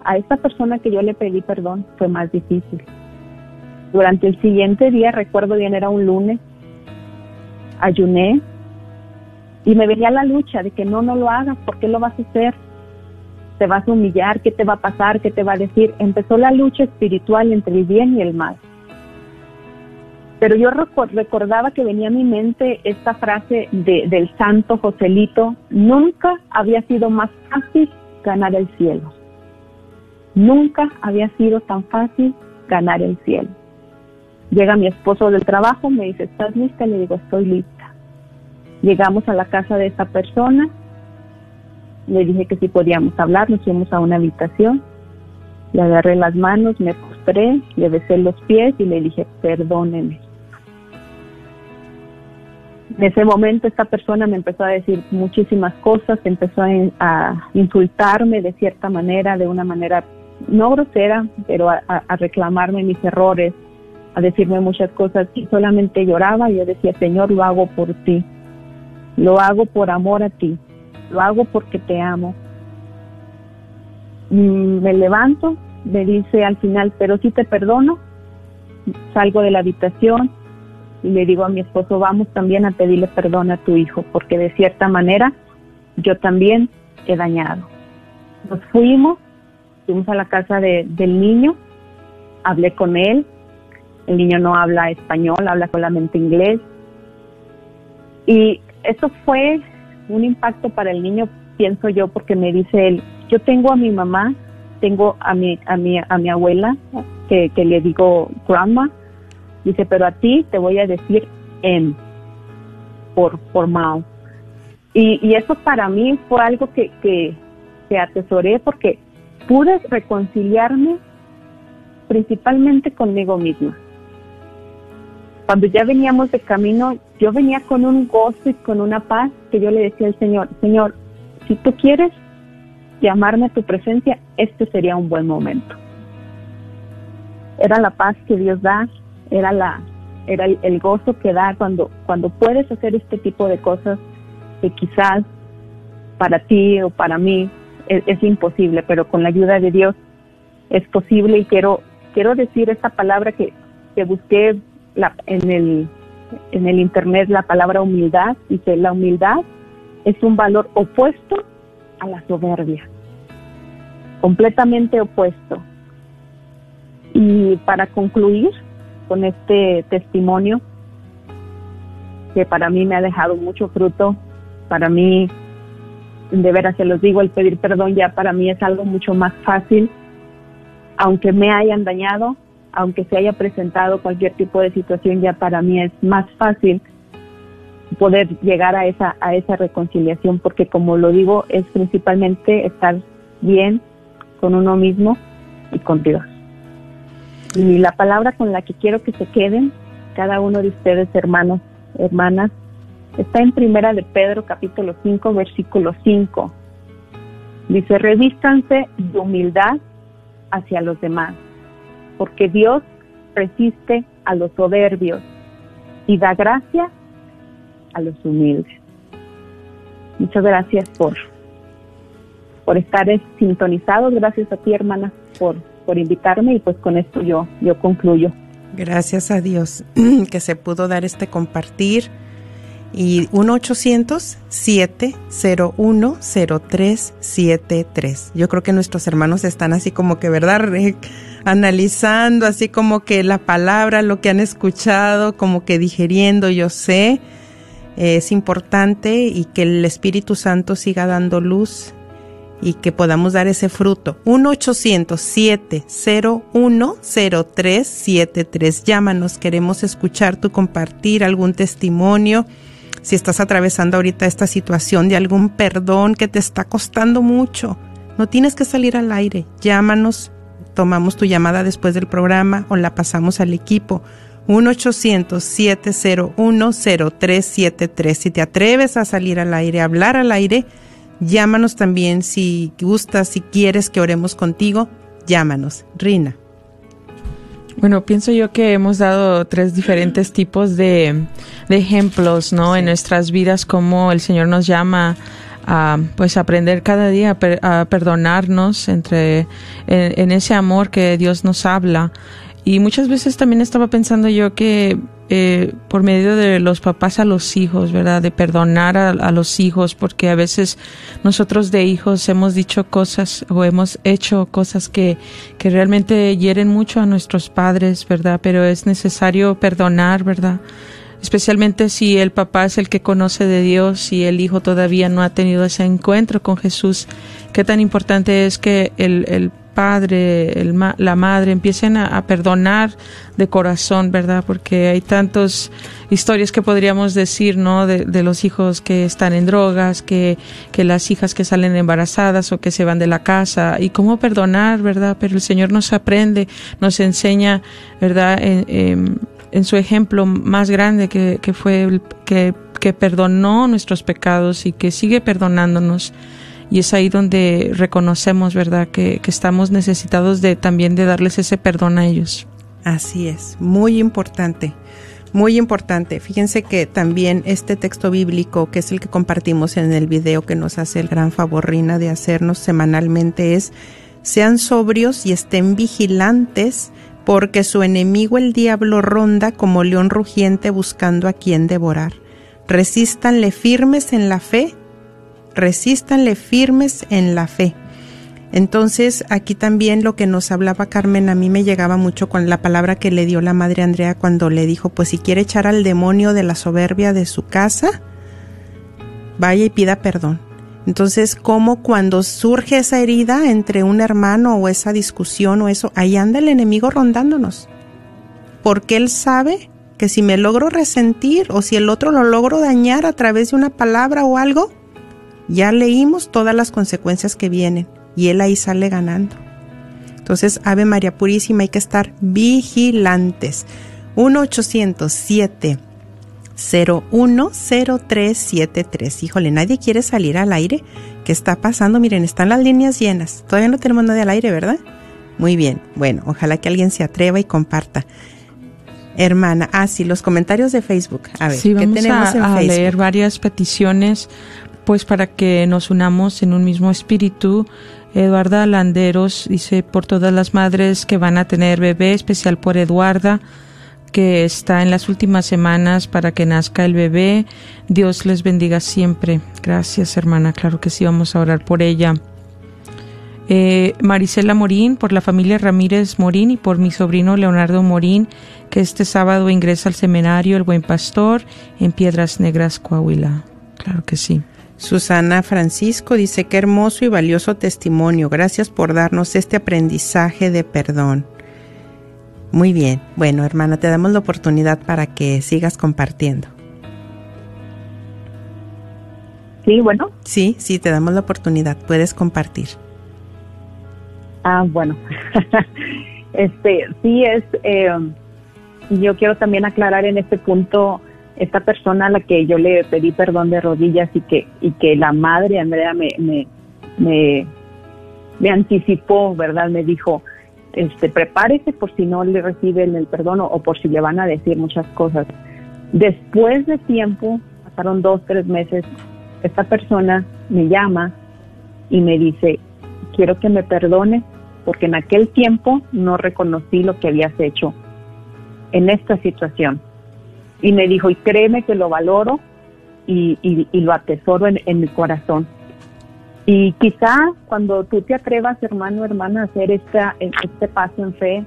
a esta persona que yo le pedí perdón fue más difícil. Durante el siguiente día, recuerdo bien, era un lunes, ayuné y me venía la lucha de que no, no lo hagas, ¿por qué lo vas a hacer? Te vas a humillar, ¿qué te va a pasar? ¿Qué te va a decir? Empezó la lucha espiritual entre el bien y el mal. Pero yo recordaba que venía a mi mente esta frase de, del santo Joselito, nunca había sido más fácil ganar el cielo. Nunca había sido tan fácil ganar el cielo. Llega mi esposo del trabajo, me dice, ¿estás lista? Le digo, estoy lista. Llegamos a la casa de esa persona, le dije que si podíamos hablar, nos fuimos a una habitación, le agarré las manos, me postré, le besé los pies y le dije, perdóneme. En ese momento esta persona me empezó a decir muchísimas cosas, empezó a, insultarme de cierta manera, de una manera no grosera, pero a, a, reclamarme mis errores, a decirme muchas cosas y solamente lloraba y yo decía, Señor, lo hago por ti, lo hago por amor a ti, lo hago porque te amo. Mm, me levanto, me dice al final, pero si te perdono, salgo de la habitación, y le digo a mi esposo, vamos también a pedirle perdón a tu hijo, porque de cierta manera yo también he dañado. Nos fuimos, fuimos a la casa de, del niño, hablé con él, el niño no habla español, habla solamente inglés. Y eso fue un impacto para el niño, pienso yo, porque me dice él, yo tengo a mi mamá, tengo a mi, a mi, a mi abuela, que, que le digo grandma, Dice, pero a ti te voy a decir en, por, por Mao. Y, y eso para mí fue algo que, que, que atesoré porque pude reconciliarme principalmente conmigo misma. Cuando ya veníamos de camino, yo venía con un gozo y con una paz que yo le decía al Señor, Señor, si tú quieres llamarme a tu presencia, este sería un buen momento. Era la paz que Dios da, era la era el, gozo que da cuando cuando puedes hacer este tipo de cosas que quizás para ti o para mí es, imposible, pero con la ayuda de Dios es posible y quiero quiero decir esta palabra que, que busqué la, en el en el internet la palabra humildad dice la humildad es un valor opuesto a la soberbia completamente opuesto y para concluir con este testimonio que para mí me ha dejado mucho fruto. Para mí, de veras se los digo, el pedir perdón ya para mí es algo mucho más fácil, aunque me hayan dañado, aunque se haya presentado cualquier tipo de situación, ya para mí es más fácil poder llegar a esa a esa reconciliación porque como lo digo es principalmente estar bien con uno mismo y con Dios. Y la palabra con la que quiero que se queden, cada uno de ustedes, hermanos, hermanas, está en Primera de Pedro, capítulo 5, versículo 5. Dice, revístanse de humildad hacia los demás, porque Dios resiste a los soberbios y da gracia a los humildes. Muchas gracias por, por estar sintonizados. Gracias a ti, hermana, por por invitarme y pues con esto yo, yo concluyo. Gracias a Dios que se pudo dar este compartir. Y 1-800-701-0373. Yo creo que nuestros hermanos están así como que, ¿verdad? Analizando, así como que la palabra, lo que han escuchado, como que digeriendo, yo sé. es importante y que el Espíritu Santo siga dando luz y que podamos dar ese fruto. 1-800-701-0373. Llámanos, queremos escuchar tu compartir algún testimonio. Si estás atravesando ahorita esta situación de algún perdón que te está costando mucho, no tienes que salir al aire. Llámanos, tomamos tu llamada después del programa o la pasamos al equipo. 1-800-701-0373. Si te atreves a salir al aire, a hablar al aire, Llámanos también si gustas, si quieres que oremos contigo, llámanos. Rina. Bueno, pienso yo que hemos dado tres diferentes tipos de, de ejemplos, ¿no? En nuestras vidas, como el Señor nos llama a pues aprender cada día a, per- a perdonarnos entre en, en ese amor que Dios nos habla y muchas veces también estaba pensando yo que eh, por medio de los papás a los hijos, ¿verdad? De perdonar a, a los hijos, porque a veces nosotros de hijos hemos dicho cosas o hemos hecho cosas que, que realmente hieren mucho a nuestros padres, ¿verdad? Pero es necesario perdonar, ¿verdad? Especialmente si el papá es el que conoce de Dios y el hijo todavía no ha tenido ese encuentro con Jesús, qué tan importante es que el, el padre, el la madre empiecen a, perdonar de corazón, ¿verdad? Porque hay tantas historias que podríamos decir, ¿no? De, de los hijos que están en drogas, que, que las hijas que salen embarazadas o que se van de la casa y cómo perdonar, ¿verdad? Pero el Señor nos aprende, nos enseña, ¿verdad? En su ejemplo más grande que, que fue el, que, que perdonó nuestros pecados y que sigue perdonándonos. Y es ahí donde reconocemos, ¿verdad?, que, que estamos necesitados de también de darles ese perdón a ellos. Así es, muy importante, muy importante. Fíjense que también este texto bíblico, que es el que compartimos en el video que nos hace el gran favor Rina de hacernos semanalmente, es sean sobrios y estén vigilantes, porque su enemigo el diablo ronda como león rugiente buscando a quien devorar. Resístanle firmes en la fe, resístanle firmes en la fe. Entonces, aquí también lo que nos hablaba Carmen, a mí me llegaba mucho con la palabra que le dio la madre Andrea cuando le dijo, pues si quiere echar al demonio de la soberbia de su casa, vaya y pida perdón. Entonces, como cuando surge esa herida entre un hermano o esa discusión o eso, ahí anda el enemigo rondándonos. Porque él sabe que si me logro resentir o si el otro lo logro dañar a través de una palabra o algo, ya leímos todas las consecuencias que vienen y él ahí sale ganando. Entonces, Ave María Purísima, hay que estar vigilantes. 1-807 010373. Híjole, nadie quiere salir al aire. ¿Qué está pasando? Miren, están las líneas llenas. Todavía no tenemos nadie al aire, ¿verdad? Muy bien. Bueno, ojalá que alguien se atreva y comparta. Hermana, ah, sí, los comentarios de Facebook. A ver, sí, ¿qué vamos tenemos a, en a Facebook? leer varias peticiones, pues para que nos unamos en un mismo espíritu. Eduarda Landeros dice por todas las madres que van a tener bebé, especial por Eduarda, que está en las últimas semanas para que nazca el bebé. Dios les bendiga siempre. Gracias, hermana. Claro que sí, vamos a orar por ella. Eh, Marisela Morín, por la familia Ramírez Morín y por mi sobrino Leonardo Morín, que este sábado ingresa al seminario El Buen Pastor en Piedras Negras, Coahuila. Claro que sí. Susana Francisco dice qué hermoso y valioso testimonio. Gracias por darnos este aprendizaje de perdón. Muy bien. Bueno, hermana, te damos la oportunidad para que sigas compartiendo. Sí, bueno. Sí, sí, te damos la oportunidad. Puedes compartir. Ah, bueno. este, sí es. Eh, yo quiero también aclarar en este punto esta persona a la que yo le pedí perdón de rodillas y que y que la madre Andrea me me, me, me anticipó, ¿verdad? Me dijo, este, prepárese por si no le reciben el perdón o, por si le van a decir muchas cosas. Después de tiempo, pasaron dos, tres meses, esta persona me llama y me dice, quiero que me perdones porque en aquel tiempo no reconocí lo que habías hecho en esta situación. Y me dijo, y créeme que lo valoro y, y- y lo atesoro en, en mi corazón. Y quizá cuando tú te atrevas, hermano, hermana, a hacer esta, este paso en fe,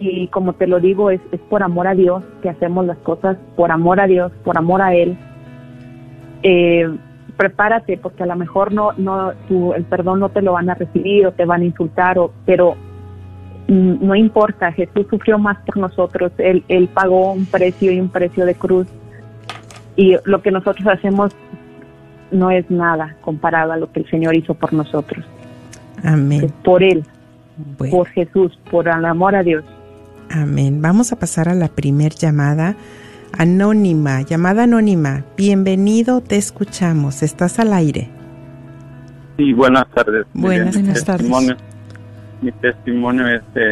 y como te lo digo, es, es por amor a Dios que hacemos las cosas, por amor a Dios, por amor a Él. Eh, prepárate, porque a lo mejor no, no, tu, el perdón no te lo van a recibir o te van a insultar, o, pero mm, no importa, Jesús sufrió más por nosotros, él, él pagó un precio y un precio de cruz, y lo que nosotros hacemos no es nada comparado a lo que el Señor hizo por nosotros, Amén. es por Él, Bueno. por Jesús, por el amor a Dios. Amén. Vamos a pasar a la primer llamada anónima. Llamada anónima. Bienvenido, te escuchamos. Estás al aire. Sí, buenas tardes. Buenas mi tardes. testimonio- Mi testimonio es de,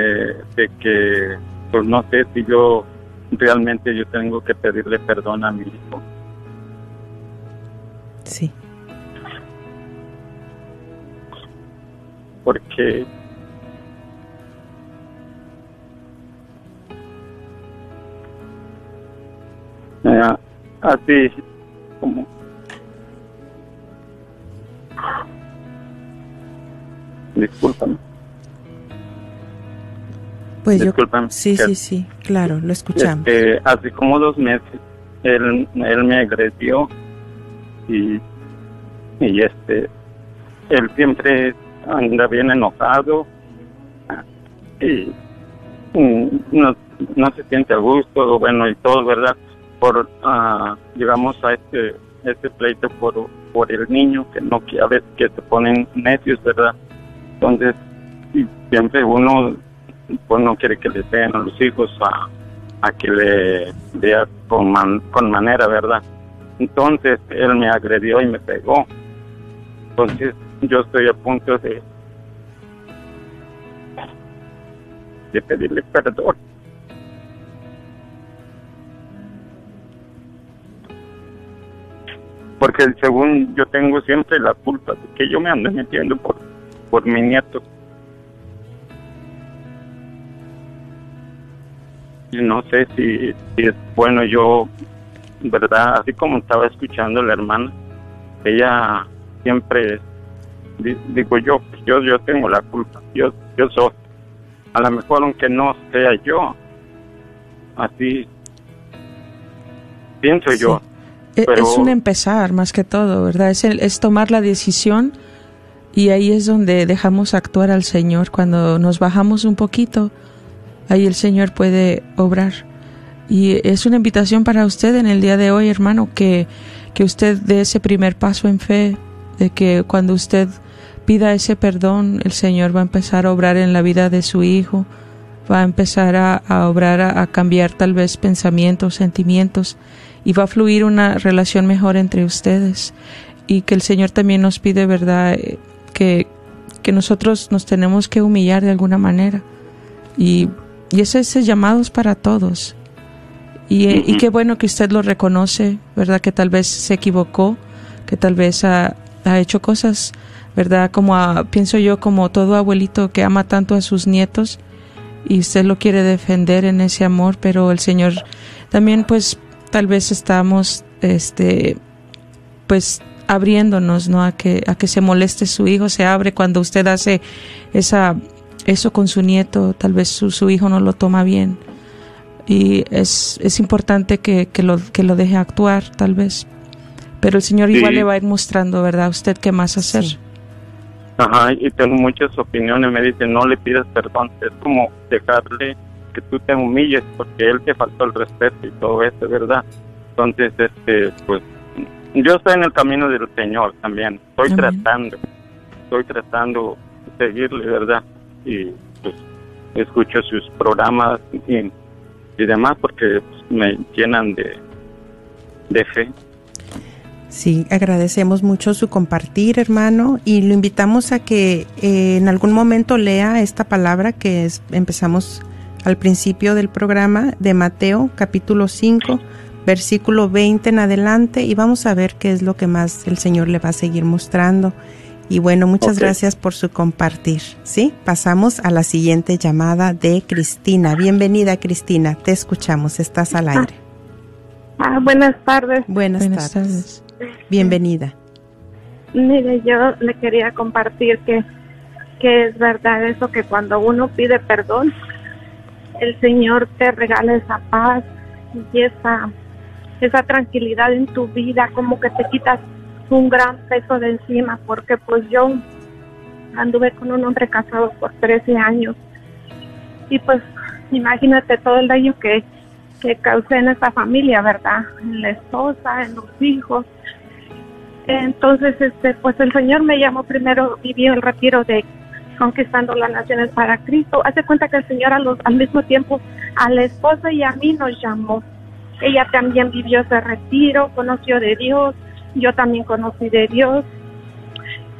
de que pues no sé si yo realmente yo tengo que pedirle perdón a mi hijo. Sí. Porque eh, así como discúlpame Pues yo, sí, sí, sí, claro, lo escuchamos. Este, hace como dos meses él, él me agredió y, y este él siempre anda bien enojado y no, no se siente a gusto, bueno y todo, ¿verdad? Por ah, llegamos a este este pleito por, por el niño que no que a veces que se ponen necios, ¿verdad? Entonces siempre uno pues no quiere que le den a los hijos a, a que le vea con, man- con manera, ¿verdad? Entonces él me agredió y me pegó. Entonces yo estoy a punto de, de pedirle perdón. Porque según yo tengo siempre la culpa de que yo me ando metiendo por, por mi nieto. Y no sé si, si es bueno yo, ¿verdad? Así como estaba escuchando la hermana, ella siempre, di- digo yo, yo, yo tengo la culpa, yo, yo soy. A lo mejor aunque no sea yo, así pienso yo. E- Pero- Es un empezar más que todo, ¿verdad? Es, el- es tomar la decisión y ahí es donde dejamos actuar al Señor. Cuando nos bajamos un poquito, ahí el Señor puede obrar. Y es una invitación para usted en el día de hoy, hermano, que, que usted dé ese primer paso en fe, de que cuando usted pida ese perdón, el Señor va a empezar a obrar en la vida de su hijo, va a empezar a, obrar, a, cambiar tal vez pensamientos, sentimientos, y va a fluir una relación mejor entre ustedes. Y que el Señor también nos pide, ¿verdad?, que, que nosotros nos tenemos que humillar de alguna manera. Y, y ese, llamado para todos. Y, eh, y qué bueno que usted lo reconoce, ¿verdad? Que tal vez se equivocó, que tal vez ha, ha hecho cosas, ¿verdad? Como a- pienso yo, como todo abuelito que ama tanto a sus nietos y usted lo quiere defender en ese amor, pero el Señor también, pues, tal vez estamos, este, pues, abriéndonos, ¿no? A que, a que se moleste su hijo, se abre cuando usted hace esa, eso con su nieto, tal vez su, su hijo no lo toma bien y es, es importante que, que, lo, que lo deje actuar, tal vez. Pero el Señor igual le va a ir mostrando, ¿verdad? Usted qué más hacer. Ajá, y tengo muchas opiniones. Me dicen, no le pidas perdón. Es como dejarle que tú te humilles porque él te faltó el respeto y todo eso, ¿verdad? Entonces, este, pues, yo estoy en el camino del Señor también. Estoy Amén. tratando, estoy tratando de seguirle, ¿verdad? Y pues escucho sus programas y, y demás porque pues, me llenan de, de fe. Sí, agradecemos mucho su compartir, hermano, y lo invitamos a que eh, en algún momento lea esta palabra que es, empezamos al principio del programa de Mateo, capítulo 5, versículo 20 en adelante, y vamos a ver qué es lo que más el Señor le va a seguir mostrando. Y bueno, muchas gracias por su compartir. Sí, pasamos a la siguiente llamada de Cristina. Bienvenida, Cristina. Te escuchamos. Estás al aire. Ah, buenas tardes. Buenas, Buenas tardes. Bienvenida. Mire, yo le quería compartir que, que es verdad eso que cuando uno pide perdón, el Señor te regala esa paz y esa, esa tranquilidad en tu vida, como que te quitas un gran peso de encima, porque pues yo anduve con un hombre casado por 13 años y pues imagínate todo el daño que, que causé en esa familia, ¿verdad? En la esposa, en los hijos. Entonces, este, pues el Señor me llamó primero, vivió el retiro de Conquistando las Naciones para Cristo. Hace cuenta que el Señor a los- al mismo tiempo a la esposa y a mí nos llamó. Ella también vivió ese retiro, conoció de Dios, yo también conocí de Dios.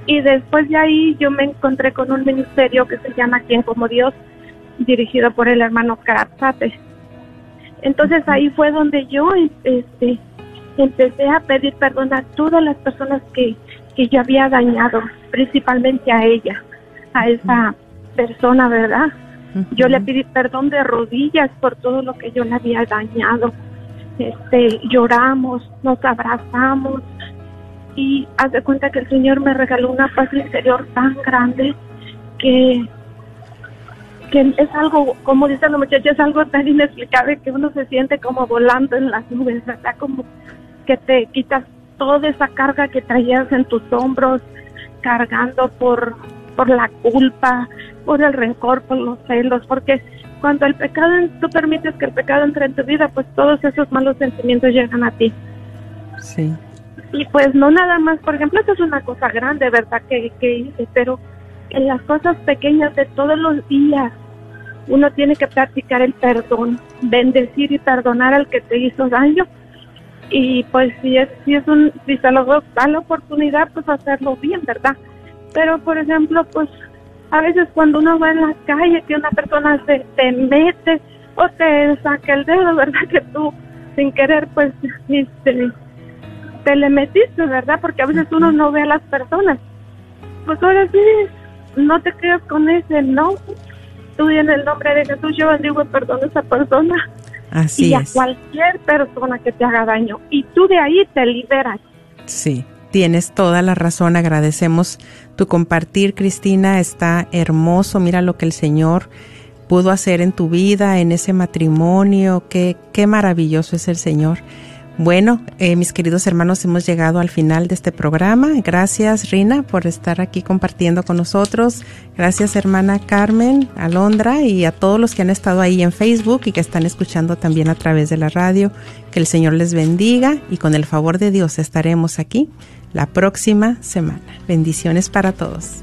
Y después de ahí yo me encontré con un ministerio que se llama Quien como Dios dirigido por el hermano Karapate. Entonces ahí fue donde yo este, empecé a pedir perdón a todas las personas que, que yo había dañado, principalmente a ella, a esa persona, ¿verdad? Yo le pedí perdón de rodillas por todo lo que yo le había dañado. Este, lloramos, nos abrazamos y haz de cuenta que el Señor me regaló una paz interior tan grande que que es algo, como dicen los muchachos, es algo tan inexplicable que uno se siente como volando en las nubes, ¿verdad? Como que te quitas toda esa carga que traías en tus hombros, cargando por, por la culpa, por el rencor, por los celos, porque cuando el pecado, tú permites que el pecado entre en tu vida, pues todos esos malos sentimientos llegan a ti. Sí. Y pues no nada más, por ejemplo, eso es una cosa grande, ¿verdad? Que, que hice, pero en las cosas pequeñas de todos los días, uno tiene que practicar el perdón, bendecir y perdonar al que te hizo daño. Y pues si es, si es un, si se lo da la oportunidad, pues hacerlo bien, ¿verdad? Pero por ejemplo, pues a veces cuando uno va en la calle que una persona se te mete o te saca el dedo, ¿verdad? Que tú sin querer pues este, te le metiste, ¿verdad? Porque a veces uno no ve a las personas. Pues ahora sí, no te quedas con ese no. Tú en el nombre de Jesús yo bendigo y perdono a esa persona. Así y a es. cualquier persona que te haga daño. Y tú de ahí te liberas. Sí, tienes toda la razón. Agradecemos tu compartir, Cristina. Está hermoso. Mira lo que el Señor pudo hacer en tu vida, en ese matrimonio. Qué, qué maravilloso es el Señor. Bueno, eh, mis queridos hermanos, hemos llegado al final de este programa. Gracias, Rina, por estar aquí compartiendo con nosotros. Gracias, hermana Carmen, Alondra y a todos los que han estado ahí en Facebook y que están escuchando también a través de la radio. Que el Señor les bendiga y con el favor de Dios estaremos aquí la próxima semana. Bendiciones para todos.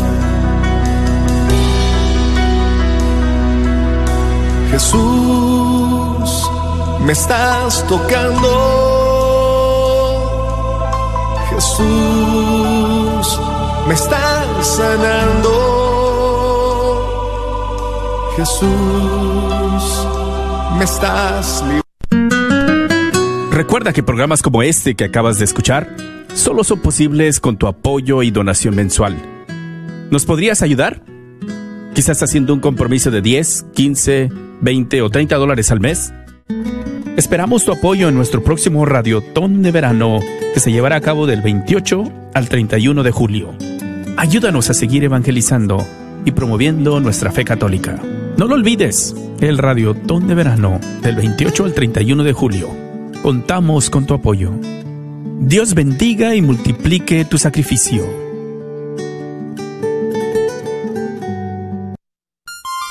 Jesús, me estás tocando. Jesús, me estás sanando. Jesús, me estás Recuerda que programas como este que acabas de escuchar solo son posibles con tu apoyo y donación mensual. ¿Nos podrías ayudar? Quizás haciendo un compromiso de 10, 15, 20 o 30 dólares al mes. Esperamos tu apoyo en nuestro próximo Radiotón de Verano que se llevará a cabo del 28 al 31 de julio. Ayúdanos a seguir evangelizando y promoviendo nuestra fe católica. No lo olvides, el Radiotón de Verano del 28 al 31 de julio. Contamos con tu apoyo. Dios bendiga y multiplique tu sacrificio.